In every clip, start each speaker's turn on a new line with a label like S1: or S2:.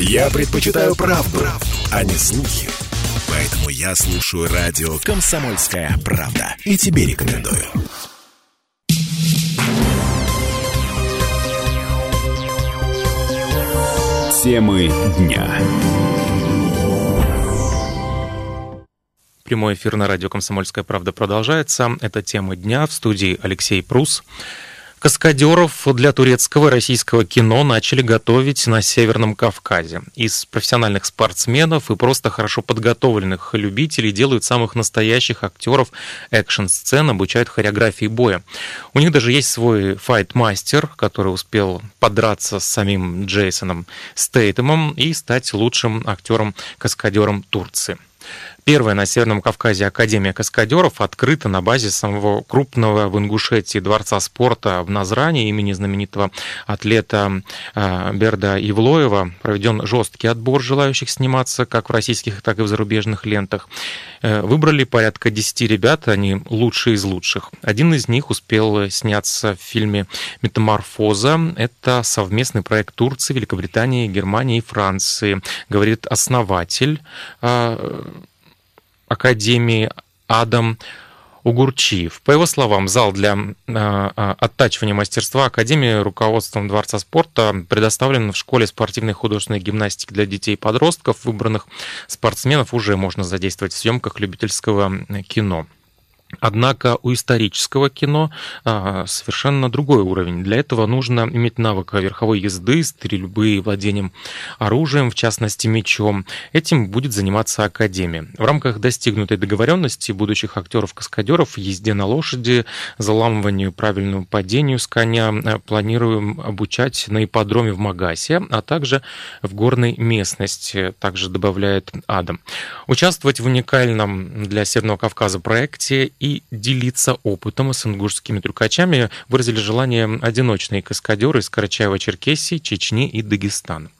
S1: Я предпочитаю правду, правду, а не слухи. Поэтому я слушаю радио «Комсомольская правда». И тебе рекомендую. Темы дня.
S2: Прямой эфир на радио «Комсомольская правда» продолжается. Это тема дня в студии Алексей Прус. Каскадеров для турецкого и российского кино начали готовить на Северном Кавказе. Из профессиональных спортсменов и просто хорошо подготовленных любителей делают самых настоящих актеров экшн-сцен, обучают хореографии боя. У них даже есть свой файт-мастер, который успел подраться с самим Джейсоном Стейтемом и стать лучшим актером-каскадером Турции. Первая на Северном Кавказе Академия каскадеров открыта на базе самого крупного в Ингушетии дворца спорта в Назране имени знаменитого атлета э, Берда Ивлоева. Проведен жесткий отбор желающих сниматься как в российских, так и в зарубежных лентах. Э, выбрали порядка 10 ребят, они лучшие из лучших. Один из них успел сняться в фильме «Метаморфоза». Это совместный проект Турции, Великобритании, Германии и Франции, говорит основатель э, Академии Адам Угурчиев. По его словам, зал для э, оттачивания мастерства Академии руководством Дворца спорта предоставлен в школе спортивной художественной гимнастики для детей и подростков. Выбранных спортсменов уже можно задействовать в съемках любительского кино. Однако у исторического кино а, совершенно другой уровень. Для этого нужно иметь навык верховой езды, стрельбы владением оружием, в частности мечом. Этим будет заниматься Академия. В рамках достигнутой договоренности будущих актеров-каскадеров езде на лошади, заламыванию правильному падению с коня э, планируем обучать на ипподроме в Магасе, а также в горной местности, также добавляет Адам. Участвовать в уникальном для Северного Кавказа проекте и делиться опытом с ингушскими трюкачами выразили желание одиночные каскадеры из Карачаево-Черкесии, Чечни и Дагестана.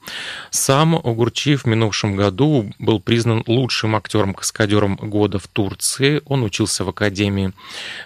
S2: Сам Угурчиев в минувшем году был признан лучшим актером-каскадером года в Турции. Он учился в Академии,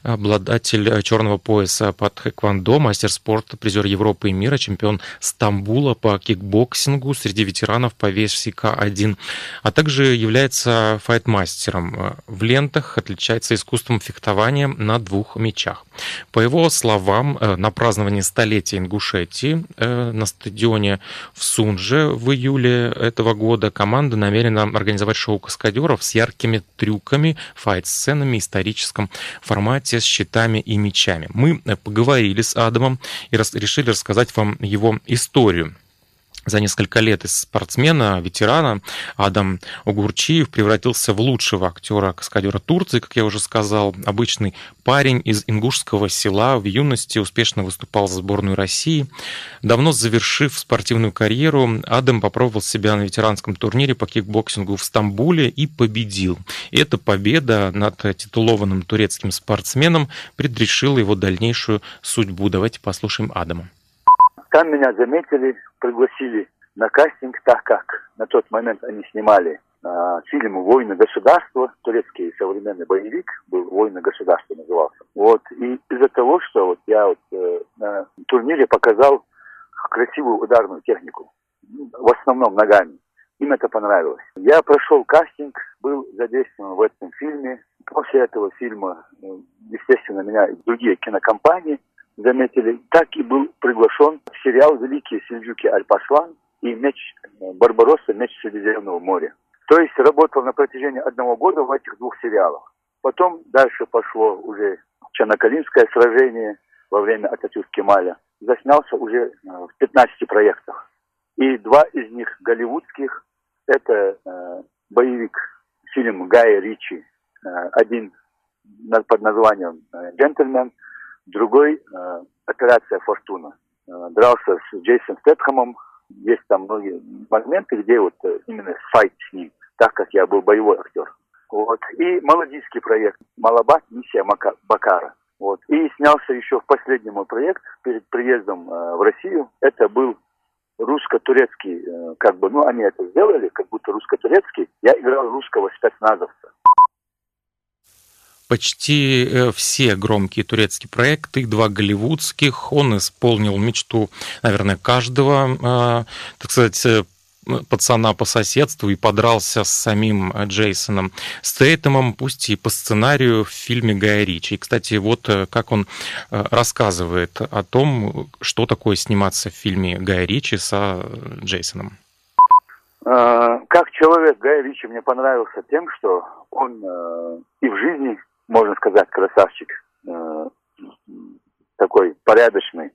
S2: обладатель черного пояса по тэквондо, мастер спорта, призер Европы и мира, чемпион Стамбула по кикбоксингу среди ветеранов по версии К1, а также является файтмастером. В лентах отличается искусством фехтования на двух мечах. По его словам, э, на праздновании столетия Ингушетии э, на стадионе в Сунже в июле этого года команда намерена организовать шоу каскадеров с яркими трюками, файт-сценами, историческом формате с щитами и мечами. Мы э, поговорили с Адамом и решили рассказать вам его историю за несколько лет из спортсмена, ветерана Адам Угурчиев превратился в лучшего актера-каскадера Турции, как я уже сказал. Обычный парень из ингушского села в юности успешно выступал за сборную России. Давно завершив спортивную карьеру, Адам попробовал себя на ветеранском турнире по кикбоксингу в Стамбуле и победил. И эта победа над титулованным турецким спортсменом предрешила его дальнейшую судьбу. Давайте послушаем Адама.
S3: Там меня заметили, пригласили на кастинг, так как на тот момент они снимали э, фильм «Войны государства», турецкий современный боевик, был «Войны государства» назывался. Вот, и из-за того, что вот я вот, э, на турнире показал красивую ударную технику, в основном ногами, им это понравилось. Я прошел кастинг, был задействован в этом фильме. После этого фильма, ну, естественно, меня другие кинокомпании – заметили, так и был приглашен в сериал «Великие сельджуки Аль-Паслан» и «Меч э, Барбаросса. Меч Средиземного моря». То есть работал на протяжении одного года в этих двух сериалах. Потом дальше пошло уже Чанакалинское сражение во время Ататюрк Кемаля. Заснялся уже э, в 15 проектах. И два из них голливудских. Это э, боевик, фильм Гая Ричи. Э, один под названием э, «Джентльмен», Другой э, операция «Фортуна». Э, дрался с Джейсом Стэтхэмом. Есть там многие моменты, где вот э, именно файт с ним, так как я был боевой актер. Вот. И молодийский проект «Малабат. Миссия Мака- Бакара». Вот. И снялся еще в последний мой проект перед приездом э, в Россию. Это был русско-турецкий, э, как бы, ну, они это сделали, как будто русско-турецкий. Я играл русского спецназовца
S2: почти э, все громкие турецкие проекты, два голливудских. Он исполнил мечту, наверное, каждого, э, так сказать, э, пацана по соседству и подрался с самим Джейсоном Стейтемом, пусть и по сценарию в фильме Гая Ричи. И, кстати, вот как он рассказывает о том, что такое сниматься в фильме Гая Ричи со Джейсоном.
S3: Как человек Гай Ричи мне понравился тем, что он и в жизни, можно сказать, красавчик, такой порядочный,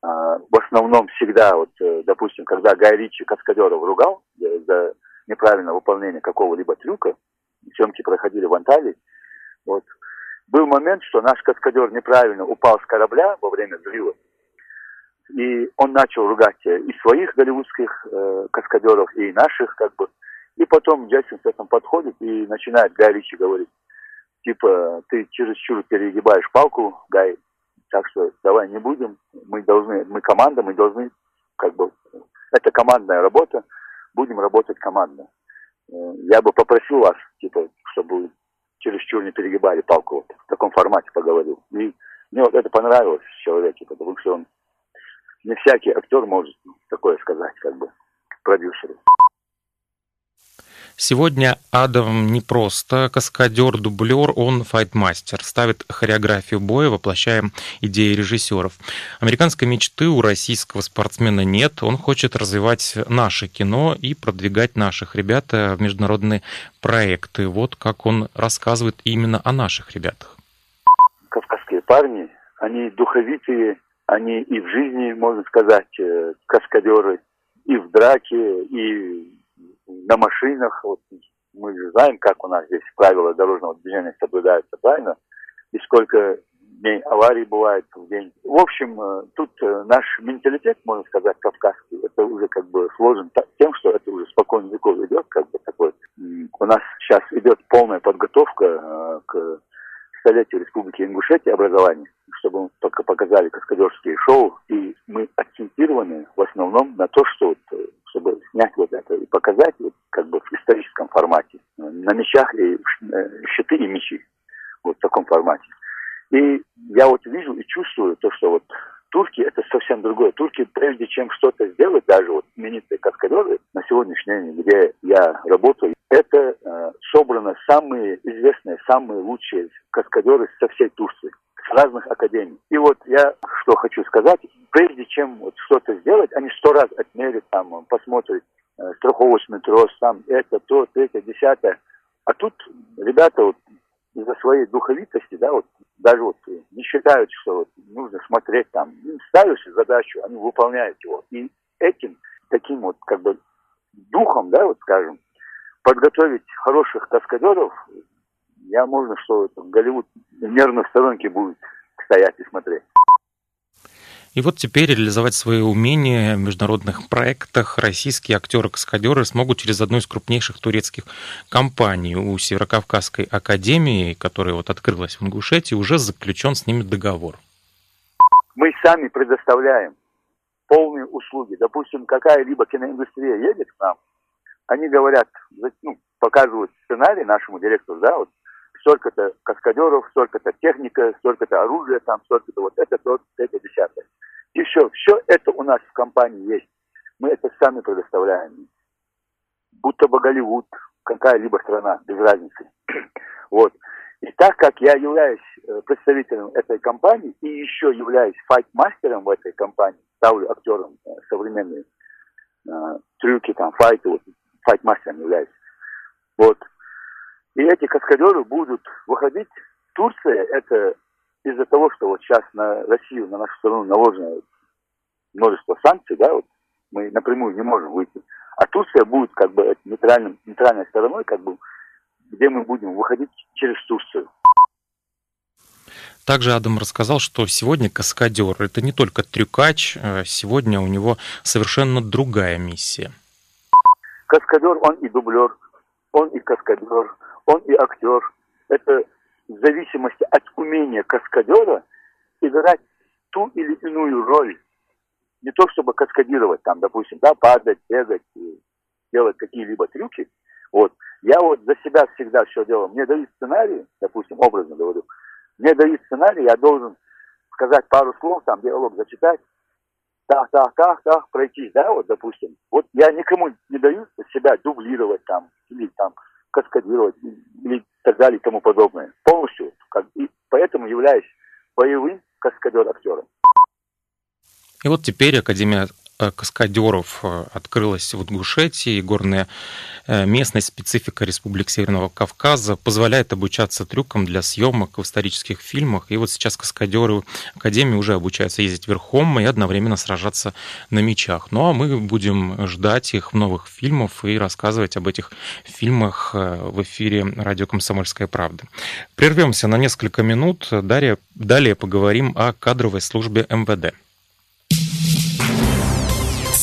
S3: а, в основном всегда, вот, э, допустим, когда Гай Ричи Каскадеров ругал э, за неправильное выполнение какого-либо трюка, съемки проходили в Анталии, вот, был момент, что наш каскадер неправильно упал с корабля во время взрыва, и он начал ругать э, и своих голливудских э, каскадеров, и наших, как бы. И потом Джейсон с этим подходит и начинает Гай Ричи говорить, типа, ты чересчур перегибаешь палку, Гай, так что давай не будем. Мы должны, мы команда, мы должны, как бы, это командная работа, будем работать командно. Э, я бы попросил вас, типа, чтобы чересчур не перегибали палку, вот, в таком формате поговорил. И мне вот это понравилось в человеке, потому что он не всякий актер может такое сказать, как бы, продюсеру.
S2: Сегодня Адам не просто каскадер-дублер, он файтмастер, ставит хореографию боя, воплощая идеи режиссеров. Американской мечты у российского спортсмена нет, он хочет развивать наше кино и продвигать наших ребят в международные проекты. Вот как он рассказывает именно о наших ребятах.
S3: Кавказские парни, они духовитые, они и в жизни, можно сказать, э, каскадеры, и в драке, и на машинах, вот мы же знаем, как у нас здесь правила дорожного движения соблюдаются, правильно? И сколько дней аварий бывает в день. В общем, э, тут э, наш менталитет, можно сказать, кавказский, это уже как бы сложен тем, что это уже спокойно веков идет, как бы такой. У нас сейчас идет полная подготовка э, к столетию Республики Ингушетия образования, чтобы мы только показали каскадерские шоу, и мы акцентированы в основном на то, что вот, чтобы снять вот это и показать вот, как бы в историческом формате, на мечах и э, щиты и мечи, вот в таком формате. И я вот вижу и чувствую то, что вот турки это совсем другое. Турки, прежде чем что-то сделать, даже вот знаменитые каскадеры на сегодняшний день, где я работаю, это э, собрано самые известные, самые лучшие каскадеры со всей Турции с разных академий. И вот я что хочу сказать, прежде чем вот что-то сделать, они сто раз отмерят, там, посмотрят страховочный трос, там, это, то, третье, десятое. А тут ребята вот из-за своей духовитости, да, вот даже вот не считают, что вот нужно смотреть там, ставишь задачу, они выполняют его. И этим таким вот как бы духом, да, вот скажем, подготовить хороших каскадеров, я можно, что Голливуд нервно в сторонке будет стоять и смотреть.
S2: И вот теперь реализовать свои умения в международных проектах российские актеры-каскадеры смогут через одну из крупнейших турецких компаний. У Северокавказской академии, которая вот открылась в Ингушетии, уже заключен с ними договор.
S3: Мы сами предоставляем полные услуги. Допустим, какая-либо киноиндустрия едет к нам, они говорят, ну, показывают сценарий нашему директору, да, вот столько-то каскадеров, столько-то техника, столько-то оружия, там столько-то вот это, то, это, десятое. И все, это у нас в компании есть. Мы это сами предоставляем. Будто бы Голливуд, какая-либо страна, без разницы. вот. И так как я являюсь э, представителем этой компании и еще являюсь файт-мастером в этой компании, ставлю актерам э, современные э, трюки, там, файты, вот, файт-мастером являюсь. Вот. И эти каскадеры будут выходить. Турция это из-за того, что вот сейчас на Россию, на нашу страну наложено множество санкций, да, вот мы напрямую не можем выйти. А Турция будет как бы нейтральным, нейтральной стороной, как бы, где мы будем выходить через Турцию.
S2: Также Адам рассказал, что сегодня каскадер – это не только трюкач, а сегодня у него совершенно другая миссия.
S3: Каскадер, он и дублер, он и каскадер, он и актер. Это в зависимости от умения каскадера играть ту или иную роль. Не то чтобы каскадировать там, допустим, да, падать, бегать, делать какие-либо трюки. Вот. Я вот за себя всегда все делаю. Мне дают сценарий, допустим, образно говорю. Мне дают сценарий, я должен сказать пару слов, там диалог зачитать. так, так, так, так, пройтись, да, вот, допустим. Вот я никому не даю себя дублировать там, или там каскадировать, или так далее и тому подобное. Полностью. Как, и поэтому являюсь боевым каскадер-актером.
S2: И вот теперь Академия каскадеров э, открылась в Ингушетии. Горная э, местность, специфика Республики Северного Кавказа позволяет обучаться трюкам для съемок в исторических фильмах. И вот сейчас каскадеры Академии уже обучаются ездить верхом и одновременно сражаться на мечах. Ну а мы будем ждать их новых фильмах и рассказывать об этих фильмах в эфире радио «Комсомольская правда». Прервемся на несколько минут. Далее, далее поговорим о кадровой службе МВД.